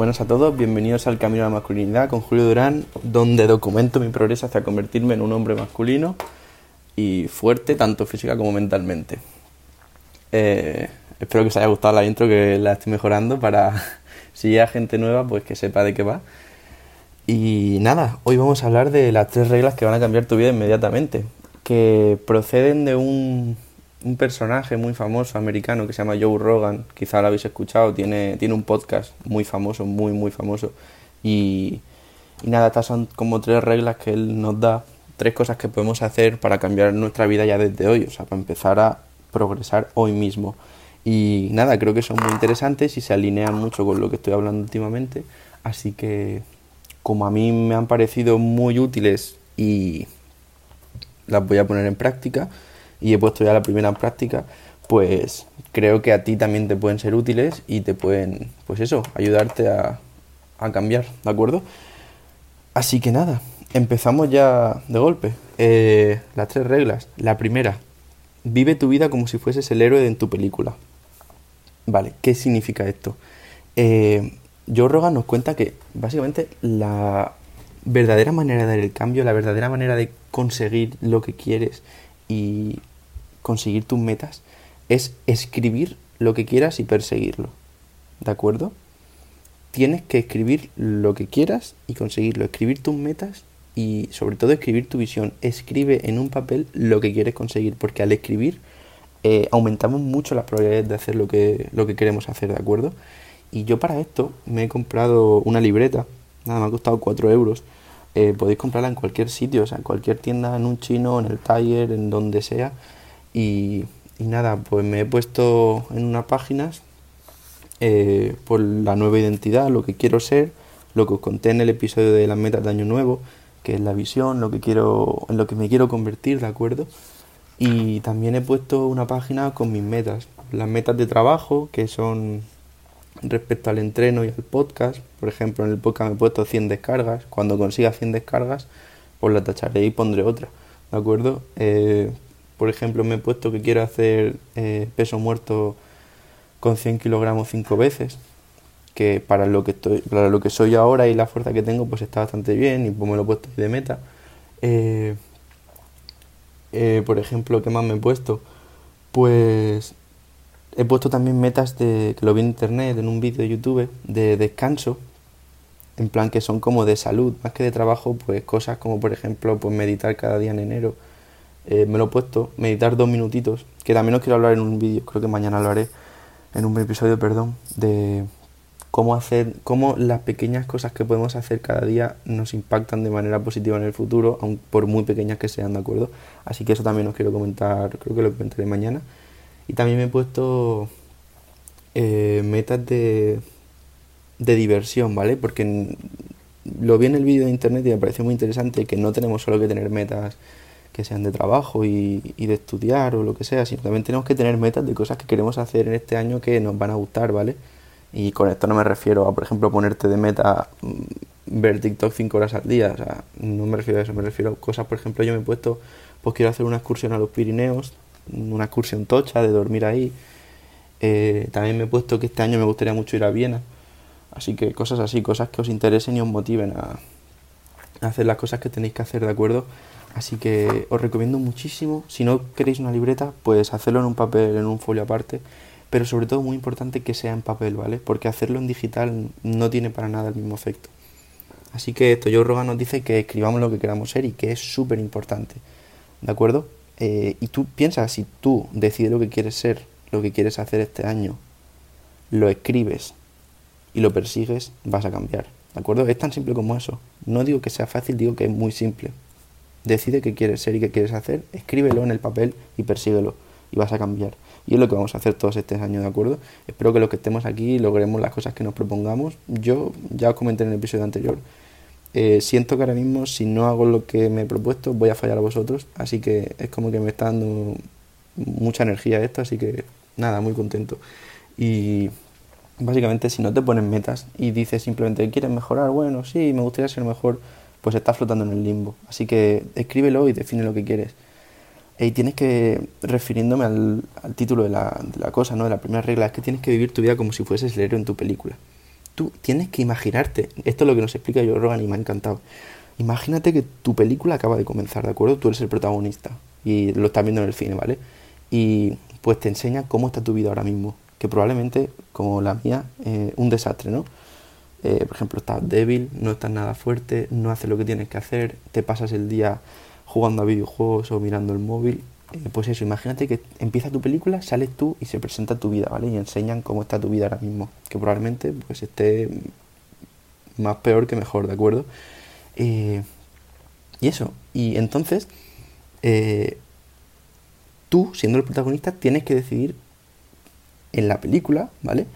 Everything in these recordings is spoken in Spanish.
buenas a todos, bienvenidos al Camino a la Masculinidad con Julio Durán, donde documento mi progreso hacia convertirme en un hombre masculino y fuerte, tanto física como mentalmente. Eh, espero que os haya gustado la intro, que la estoy mejorando para si llega gente nueva, pues que sepa de qué va. Y nada, hoy vamos a hablar de las tres reglas que van a cambiar tu vida inmediatamente, que proceden de un un personaje muy famoso americano que se llama Joe Rogan, quizá lo habéis escuchado, tiene, tiene un podcast muy famoso, muy, muy famoso. Y, y nada, estas son como tres reglas que él nos da, tres cosas que podemos hacer para cambiar nuestra vida ya desde hoy, o sea, para empezar a progresar hoy mismo. Y nada, creo que son muy interesantes y se alinean mucho con lo que estoy hablando últimamente. Así que, como a mí me han parecido muy útiles y las voy a poner en práctica, y he puesto ya la primera en práctica, pues creo que a ti también te pueden ser útiles y te pueden, pues eso, ayudarte a, cambiar, ¿de acuerdo? Así que nada, empezamos ya de golpe. Eh, las tres reglas. La primera, vive tu vida como si fueses el héroe en tu película. Vale, ¿qué significa esto? Eh, Joe Rogan nos cuenta que básicamente la verdadera manera de dar el cambio, la verdadera manera de conseguir lo que quieres y conseguir tus metas es escribir lo que quieras y perseguirlo. ¿De acuerdo? Tienes que escribir lo que quieras y conseguirlo. Escribir tus metas y sobre todo escribir tu visión. Escribe en un papel lo que quieres conseguir porque al escribir eh, aumentamos mucho las probabilidades de hacer lo que, lo que queremos hacer, ¿de acuerdo? Y yo para esto me he comprado una libreta, nada, me ha costado 4 euros. Eh, podéis comprarla en cualquier sitio, o sea, en cualquier tienda, en un chino, en el taller, en donde sea. Y, nada, pues me he puesto en unas páginas eh, por la nueva identidad, lo que quiero ser, lo que os conté en el episodio de las metas de año nuevo, que es la visión, lo que quiero, en lo que me quiero convertir, ¿de acuerdo? Y también he puesto una página con mis metas, las metas de trabajo, que son respecto al entreno y al podcast. Por ejemplo, en el podcast me he puesto 100 descargas. Cuando consiga 100 descargas, pues la tacharé y pondré otra. ¿De acuerdo? Eh, por ejemplo, me he puesto que quiero hacer eh, peso muerto con 100 kilogramos 5 veces, que para lo que, estoy, para lo que soy ahora y la fuerza que tengo, pues está bastante bien y pues me lo he puesto de meta. Eh, eh, por ejemplo, ¿qué más me he puesto? Pues he puesto también metas de, que lo vi en internet, en un vídeo de YouTube, de descanso, en plan que son como de salud, más que de trabajo, pues cosas como por ejemplo pues meditar cada día en enero, eh, me lo he puesto, meditar dos minutitos, que también os quiero hablar en un vídeo, creo que mañana lo haré, en un episodio, perdón, de cómo hacer, cómo las pequeñas cosas que podemos hacer cada día nos impactan de manera positiva en el futuro, aun por muy pequeñas que sean, ¿de acuerdo? Así que eso también os quiero comentar, creo que lo comentaré mañana. Y también me he puesto eh, metas de, de diversión, ¿vale? Porque lo vi en el vídeo de internet y me pareció muy interesante que no tenemos solo que tener metas que sean de trabajo y, de estudiar o lo que sea, sino también tenemos que tener metas de cosas que queremos hacer en este año que nos van a gustar, ¿vale? Y con esto no me refiero a, por ejemplo, ponerte de meta mm, ver TikTok 5 horas al día, o sea, no me refiero a eso, me refiero a cosas, por ejemplo, yo me he puesto, pues quiero hacer una excursión a los Pirineos, una excursión tocha de dormir ahí. Eh, también me he puesto que este año me gustaría mucho ir a Viena. Así que cosas así, cosas que os interesen y os motiven a hacer las cosas que tenéis que hacer, ¿de acuerdo? Así que os recomiendo muchísimo, si no queréis una libreta, pues hacerlo en un papel, en un folio aparte, pero sobre todo muy importante que sea en papel, ¿vale? Porque hacerlo en digital no tiene para nada el mismo efecto. Así que esto, yo Rogan nos dice que escribamos lo que queramos ser y que es súper importante, ¿de acuerdo? Eh, y tú piensas, si tú decides lo que quieres ser, lo que quieres hacer este año, lo escribes y lo persigues, vas a cambiar, ¿de acuerdo? Es tan simple como eso. No digo que sea fácil, digo que es muy simple. Decide qué quieres ser y qué quieres hacer, escríbelo en el papel y persíguelo y vas a cambiar. Y es lo que vamos a hacer todos este año, ¿de acuerdo? Espero que los que estemos aquí logremos las cosas que nos propongamos. Yo ya os comenté en el episodio anterior, eh, siento que ahora mismo si no hago lo que me he propuesto voy a fallar a vosotros, así que es como que me está dando mucha energía esto, así que nada, muy contento. Y básicamente si no te pones metas y dices simplemente quieres mejorar, bueno, sí, me gustaría ser mejor, pues estás flotando en el limbo. Así que escríbelo y define lo que quieres. Y tienes que, refiriéndome al, título de la, cosa, ¿no? de la primera regla, es que tienes que vivir tu vida como si fueses el héroe en tu película. tú tienes que imaginarte, esto es lo que nos explica yo Rogan y me ha encantado. Imagínate que tu película acaba de comenzar, ¿de acuerdo? Tú eres el protagonista y lo estás viendo en el cine, ¿vale? Y pues te enseña cómo está tu vida ahora mismo, que probablemente, como la mía, eh, un desastre, ¿no? Eh, por ejemplo, estás débil, no estás nada fuerte, no haces lo que tienes que hacer, te pasas el día jugando a videojuegos o mirando el móvil. Eh, pues eso, imagínate que empieza tu película, sales tú y se presenta tu vida, ¿vale? Y enseñan cómo está tu vida ahora mismo, que probablemente pues esté más peor que mejor, ¿de acuerdo? y eso, y entonces tú, siendo el protagonista, tienes que decidir en la película, ¿vale?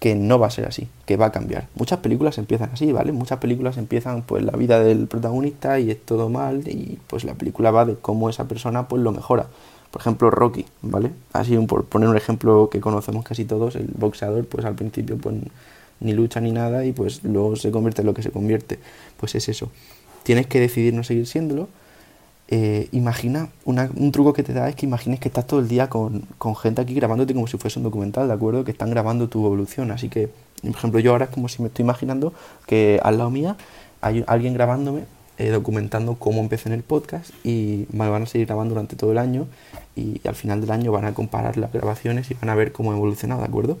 Que no va a ser así, que va a cambiar. Muchas películas empiezan así, ¿vale? Muchas películas empiezan pues la vida del protagonista y es todo mal y pues la película va de cómo esa persona pues lo mejora. Por ejemplo, Rocky, ¿vale? Así por poner un ejemplo que conocemos casi todos, el boxeador pues al principio pues ni lucha ni nada y pues luego se convierte en lo que se convierte. Pues es eso. Tienes que decidir no seguir siéndolo eh, imagina, un truco que te da es que imagines que estás todo el día con, gente aquí grabándote como si fuese un documental, ¿de acuerdo? Que están grabando tu evolución. Así que, por ejemplo, yo ahora es como si me estoy imaginando que al lado mía hay alguien grabándome, eh, documentando cómo empecé en el podcast y me van a seguir grabando durante todo el año y al final del año van a comparar las grabaciones y van a ver cómo he evolucionado, ¿de acuerdo?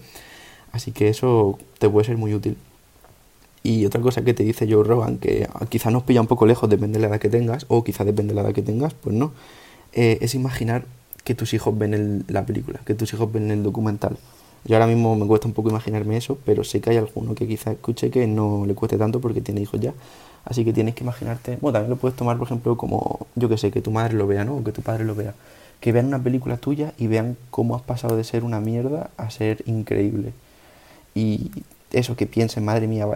Así que eso te puede ser muy útil. Y otra cosa que te dice Joe Rogan, que quizá nos pilla un poco lejos, depende de la edad que tengas, o quizá depende de la edad que tengas, pues no, eh, es imaginar que tus hijos ven la película, que tus hijos ven el documental. Yo ahora mismo me cuesta un poco imaginarme eso, pero sé que hay alguno que quizá escuche que no le cueste tanto porque tiene hijos ya. Así que tienes que imaginarte, bueno, también lo puedes tomar, por ejemplo, como, yo que sé, que tu madre lo vea, ¿no? O que tu padre lo vea. Que vean una película tuya y vean cómo has pasado de ser una mierda a ser increíble. Y eso, que piensen, madre mía,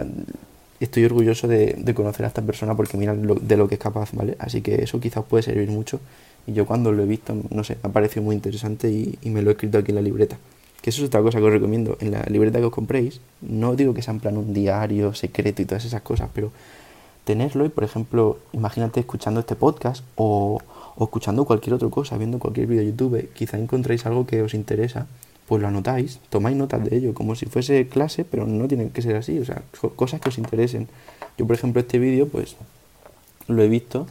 estoy orgulloso de, conocer a esta persona porque mira de lo que es capaz, ¿vale? Así que eso quizás puede servir mucho. Y yo cuando lo he visto, no sé, me ha parecido muy interesante y, me lo he escrito aquí en la libreta. Que eso es otra cosa que os recomiendo. En la libreta que os compréis, no digo que sea en plan un diario secreto y todas esas cosas, pero tenerlo y, por ejemplo, imagínate escuchando este podcast o, o escuchando cualquier otra cosa, viendo cualquier vídeo de YouTube, quizá encontréis algo que os interesa pues lo anotáis, tomáis notas de ello, como si fuese clase, pero no tiene que ser así, o sea, cosas que os interesen. Yo, por ejemplo, este vídeo, pues lo he visto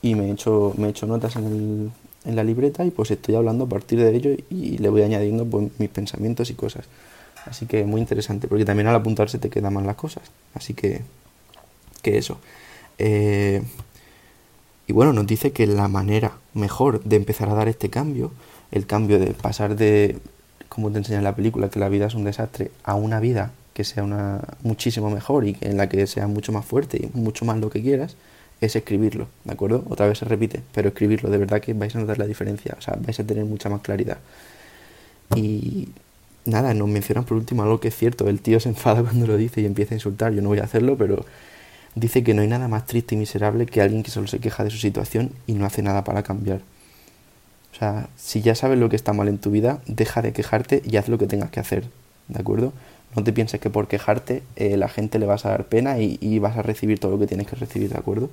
y me he hecho, me he hecho notas en, el, en la libreta y pues estoy hablando a partir de ello y le voy añadiendo pues, mis pensamientos y cosas. Así que muy interesante, porque también al apuntarse te quedan más las cosas. Así que, que eso. Eh, y bueno, nos dice que la manera mejor de empezar a dar este cambio, el cambio de pasar de como te enseña en la película, que la vida es un desastre, a una vida que sea una muchísimo mejor y en la que sea mucho más fuerte y mucho más lo que quieras, es escribirlo, ¿de acuerdo? Otra vez se repite, pero escribirlo, de verdad que vais a notar la diferencia, o sea, vais a tener mucha más claridad. Y nada, nos mencionan por último algo que es cierto, el tío se enfada cuando lo dice y empieza a insultar, yo no voy a hacerlo, pero dice que no hay nada más triste y miserable que alguien que solo se queja de su situación y no hace nada para cambiar. O sea, si ya sabes lo que está mal en tu vida, deja de quejarte y haz lo que tengas que hacer, ¿de acuerdo? No te pienses que por quejarte eh, la gente le vas a dar pena y, vas a recibir todo lo que tienes que recibir, ¿de acuerdo?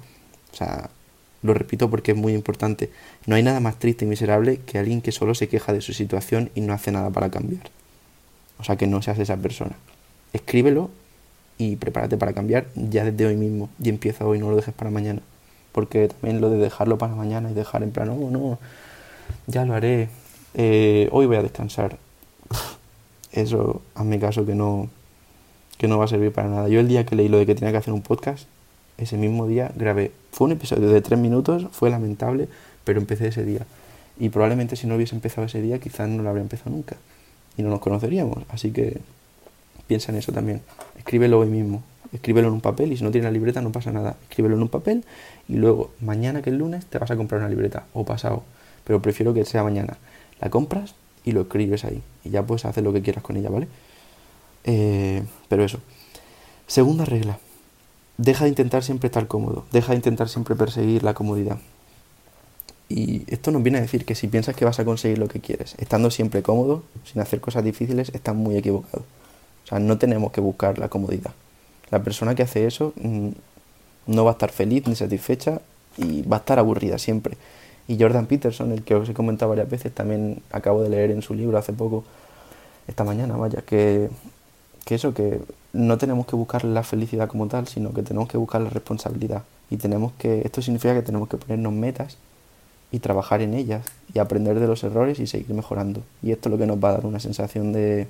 O sea, lo repito porque es muy importante. No hay nada más triste y miserable que alguien que solo se queja de su situación y no hace nada para cambiar. O sea, que no seas esa persona. Escríbelo y prepárate para cambiar ya desde hoy mismo. Y empieza hoy, no lo dejes para mañana. Porque también lo de dejarlo para mañana y dejar en plan, no, oh, no, ya lo haré, eh, hoy voy a descansar. Eso, hazme caso que no, que no va a servir para nada. Yo el día que leí lo de que tenía que hacer un podcast, ese mismo día grabé. Fue un episodio de tres minutos, fue lamentable, pero empecé ese día. Y probablemente si no hubiese empezado ese día, quizás no lo habría empezado nunca. Y no nos conoceríamos. Así que piensa en eso también. Escríbelo hoy mismo. Escríbelo en un papel y si no tienes la libreta no pasa nada. Escríbelo en un papel y luego mañana que es lunes te vas a comprar una libreta o pasado pero prefiero que sea mañana. La compras y lo escribes ahí y ya puedes hacer lo que quieras con ella, ¿vale? Eh, pero eso. Segunda regla. Deja de intentar siempre estar cómodo. Deja de intentar siempre perseguir la comodidad. Y esto nos viene a decir que si piensas que vas a conseguir lo que quieres, estando siempre cómodo, sin hacer cosas difíciles, estás muy equivocado. O sea, no tenemos que buscar la comodidad. La persona que hace eso mm, no va a estar feliz ni satisfecha y va a estar aburrida siempre. Y Jordan Peterson, el que os he comentado varias veces, también acabo de leer en su libro hace poco, esta mañana, vaya, que, que eso, que no tenemos que buscar la felicidad como tal, sino que tenemos que buscar la responsabilidad. Y tenemos que, esto significa que tenemos que ponernos metas y trabajar en ellas y aprender de los errores y seguir mejorando. Y esto es lo que nos va a dar una sensación de,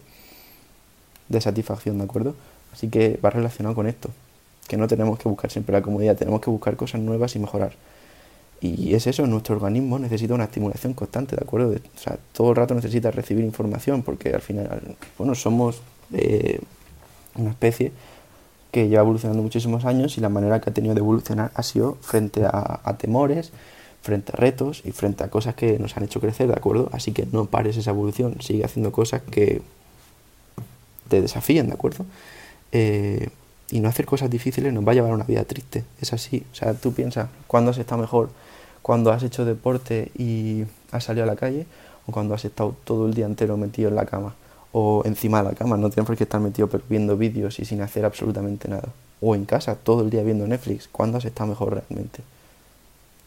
de satisfacción, ¿de acuerdo? Así que va relacionado con esto, que no tenemos que buscar siempre la comodidad, tenemos que buscar cosas nuevas y mejorar. Y es eso, nuestro organismo necesita una estimulación constante, ¿de acuerdo? o sea, todo el rato necesita recibir información porque al final, bueno, somos eh, una especie que lleva evolucionando muchísimos años y la manera que ha tenido de evolucionar ha sido frente a, temores, frente a retos y frente a cosas que nos han hecho crecer, ¿de acuerdo? Así que no pares esa evolución, sigue haciendo cosas que te desafíen, ¿de acuerdo? Eh, y no hacer cosas difíciles nos va a llevar a una vida triste, es así. O sea, tú piensas, ¿cuándo has estado mejor? ¿Cuando has hecho deporte y has salido a la calle? ¿O cuando has estado todo el día entero metido en la cama? O encima de la cama, no tienes por qué estar metido viendo vídeos y sin hacer absolutamente nada. O en casa, todo el día viendo Netflix. ¿Cuándo has estado mejor realmente?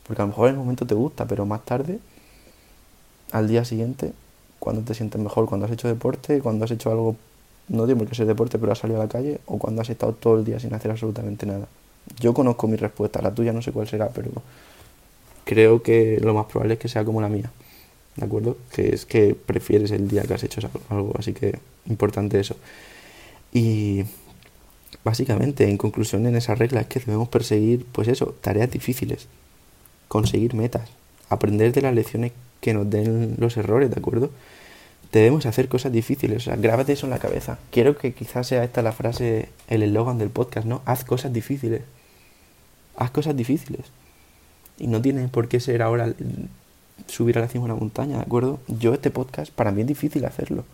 Porque a lo mejor en el momento te gusta, pero más tarde, al día siguiente, cuando te sientes mejor, cuando has hecho deporte, cuando has hecho algo no tiene por qué ser deporte, pero has salido a la calle o cuando has estado todo el día sin hacer absolutamente nada. Yo conozco mi respuesta, la tuya no sé cuál será, pero creo que lo más probable es que sea como la mía. ¿De acuerdo? Que es que prefieres el día que has hecho algo, así que importante eso. Y básicamente, en conclusión, en esa regla es que debemos perseguir, pues eso, tareas difíciles, conseguir metas, aprender de las lecciones que nos den los errores, ¿de acuerdo? Debemos hacer cosas difíciles. O sea, grábate eso en la cabeza. Quiero que quizás sea esta la frase, el eslogan del podcast, ¿no? Haz cosas difíciles. Haz cosas difíciles. Y no tiene por qué ser ahora subir a la cima de una montaña, ¿de acuerdo? Yo este podcast, para mí es difícil hacerlo.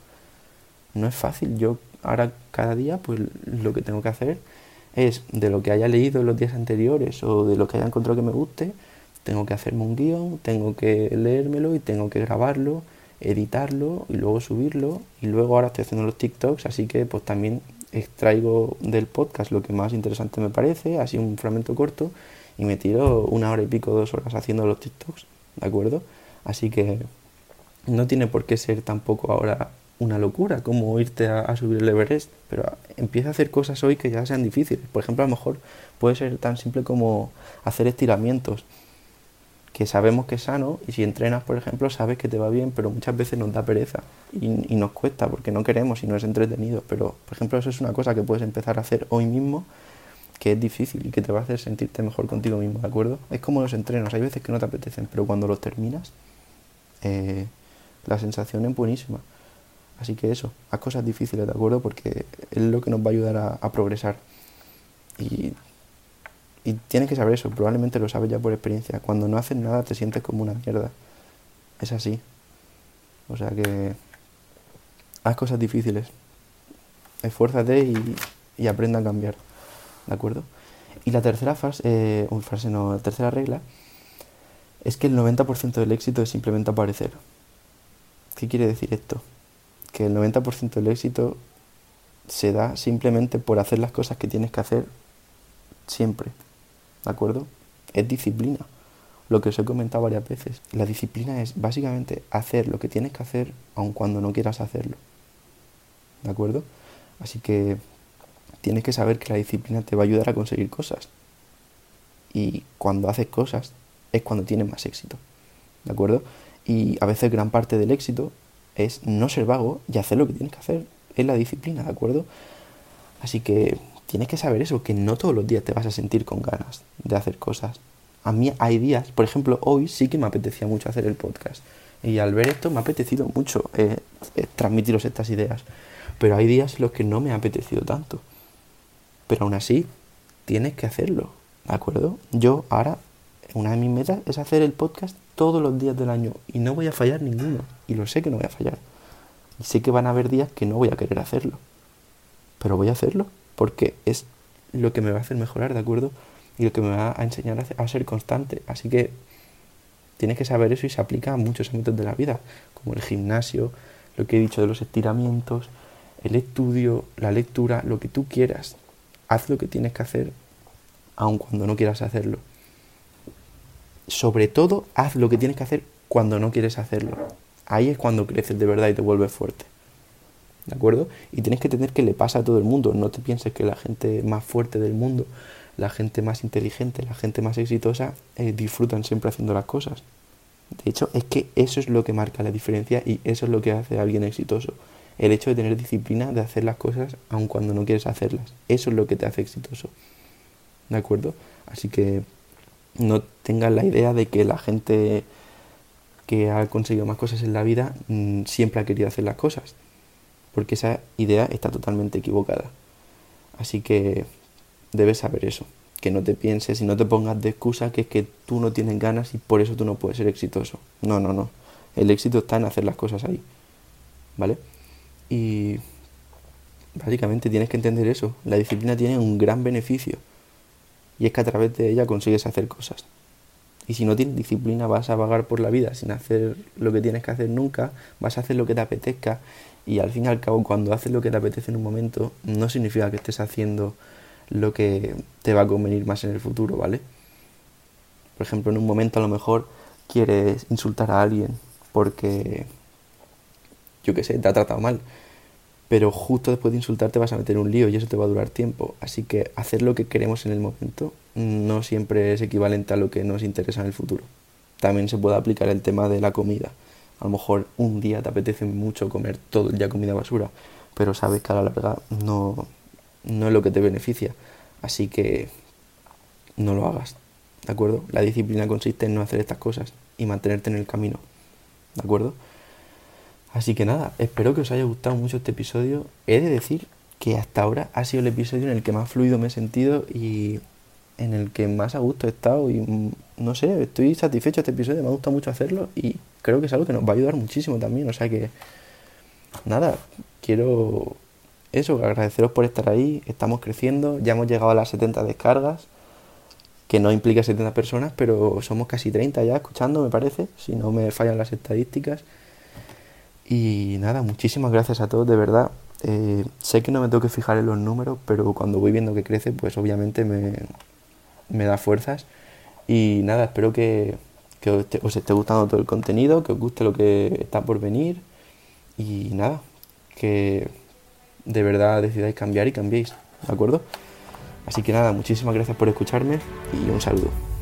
No es fácil. Yo ahora cada día, pues lo que tengo que hacer es de lo que haya leído en los días anteriores o de lo que haya encontrado que me guste, tengo que hacerme un guion, tengo que leérmelo y tengo que grabarlo editarlo y luego subirlo y luego ahora estoy haciendo los TikToks, así que pues también extraigo del podcast lo que más interesante me parece, así un fragmento corto y me tiro una hora y pico, dos horas haciendo los TikToks, ¿de acuerdo? Así que no tiene por qué ser tampoco ahora una locura como irte a, a, subir el Everest, pero empieza a hacer cosas hoy que ya sean difíciles. Por ejemplo, a lo mejor puede ser tan simple como hacer estiramientos que sabemos que es sano y si entrenas, por ejemplo, sabes que te va bien, pero muchas veces nos da pereza y, nos cuesta porque no queremos y no es entretenido. Pero, por ejemplo, eso es una cosa que puedes empezar a hacer hoy mismo que es difícil y que te va a hacer sentirte mejor contigo mismo, ¿de acuerdo? Es como los entrenos, hay veces que no te apetecen, pero cuando los terminas, eh, la sensación es buenísima. Así que eso, haz cosas difíciles, ¿de acuerdo? Porque es lo que nos va a ayudar a, progresar. Y tienes que saber eso, probablemente lo sabes ya por experiencia. Cuando no haces nada te sientes como una mierda. Es así. O sea que haz cosas difíciles. Esfuérzate y, y aprenda a cambiar. ¿De acuerdo? Y la tercera frase, eh, frase no, la tercera regla es que el 90% del éxito es simplemente aparecer. ¿Qué quiere decir esto? Que el 90% del éxito se da simplemente por hacer las cosas que tienes que hacer siempre. ¿De acuerdo? Es disciplina. Lo que os he comentado varias veces. La disciplina es básicamente hacer lo que tienes que hacer aun cuando no quieras hacerlo. ¿De acuerdo? Así que tienes que saber que la disciplina te va a ayudar a conseguir cosas. Y cuando haces cosas es cuando tienes más éxito. ¿De acuerdo? Y a veces gran parte del éxito es no ser vago y hacer lo que tienes que hacer. Es la disciplina, ¿de acuerdo? Así que tienes que saber eso, que no todos los días te vas a sentir con ganas de hacer cosas. A mí hay días, por ejemplo, hoy sí que me apetecía mucho hacer el podcast. Y al ver esto me ha apetecido mucho eh, eh, transmitiros estas ideas. Pero hay días en los que no me ha apetecido tanto. Pero aún así, tienes que hacerlo, ¿de acuerdo? Yo ahora, una de mis metas es hacer el podcast todos los días del año. Y no voy a fallar ninguno. Y lo sé que no voy a fallar. Y sé que van a haber días que no voy a querer hacerlo. Pero voy a hacerlo porque es lo que me va a hacer mejorar, ¿de acuerdo? Y lo que me va a enseñar a, ser constante. Así que tienes que saber eso y se aplica a muchos ámbitos de la vida, como el gimnasio, lo que he dicho de los estiramientos, el estudio, la lectura, lo que tú quieras. Haz lo que tienes que hacer, aun cuando no quieras hacerlo. Sobre todo, haz lo que tienes que hacer cuando no quieres hacerlo. Ahí es cuando creces de verdad y te vuelves fuerte. ¿De acuerdo? Y tienes que entender que le pasa a todo el mundo. No te pienses que la gente más fuerte del mundo, la gente más inteligente, la gente más exitosa, eh, disfrutan siempre haciendo las cosas. De hecho, es que eso es lo que marca la diferencia y eso es lo que hace a alguien exitoso. El hecho de tener disciplina, de hacer las cosas aun cuando no quieres hacerlas. Eso es lo que te hace exitoso. ¿De acuerdo? Así que no tengas la idea de que la gente que ha conseguido más cosas en la vida mm, siempre ha querido hacer las cosas. Porque esa idea está totalmente equivocada. Así que debes saber eso. Que no te pienses y no te pongas de excusa que es que tú no tienes ganas y por eso tú no puedes ser exitoso. No, no, no. El éxito está en hacer las cosas ahí. ¿Vale? Y básicamente tienes que entender eso. La disciplina tiene un gran beneficio. Y es que a través de ella consigues hacer cosas. Y si no tienes disciplina vas a vagar por la vida sin hacer lo que tienes que hacer nunca, vas a hacer lo que te apetezca y al fin y al cabo cuando haces lo que te apetece en un momento no significa que estés haciendo lo que te va a convenir más en el futuro, ¿vale? Por ejemplo, en un momento a lo mejor quieres insultar a alguien porque, yo qué sé, te ha tratado mal pero justo después de insultarte vas a meter un lío y eso te va a durar tiempo. Así que hacer lo que queremos en el momento no siempre es equivalente a lo que nos interesa en el futuro. También se puede aplicar el tema de la comida. A lo mejor un día te apetece mucho comer todo el día comida basura, pero sabes que a la larga no, no es lo que te beneficia. Así que no lo hagas. ¿De acuerdo? La disciplina consiste en no hacer estas cosas y mantenerte en el camino. ¿De acuerdo? Así que nada, espero que os haya gustado mucho este episodio. He de decir que hasta ahora ha sido el episodio en el que más fluido me he sentido y en el que más a gusto he estado y mm, no sé, estoy satisfecho de este episodio, me ha gustado mucho hacerlo y creo que es algo que nos va a ayudar muchísimo también, o sea que nada, quiero eso, agradeceros por estar ahí, estamos creciendo, ya hemos llegado a las 70 descargas, que no implica 70 personas, pero somos casi 30 ya escuchando, me parece, si no me fallan las estadísticas. Y nada, muchísimas gracias a todos, de verdad. Eh, sé que no me tengo que fijar en los números, pero cuando voy viendo que crece, pues obviamente me, me da fuerzas. Y nada, espero que, que os, esté, gustando todo el contenido, que os guste lo que está por venir. Y nada, que de verdad decidáis cambiar y cambiéis, ¿de acuerdo? Así que nada, muchísimas gracias por escucharme y un saludo.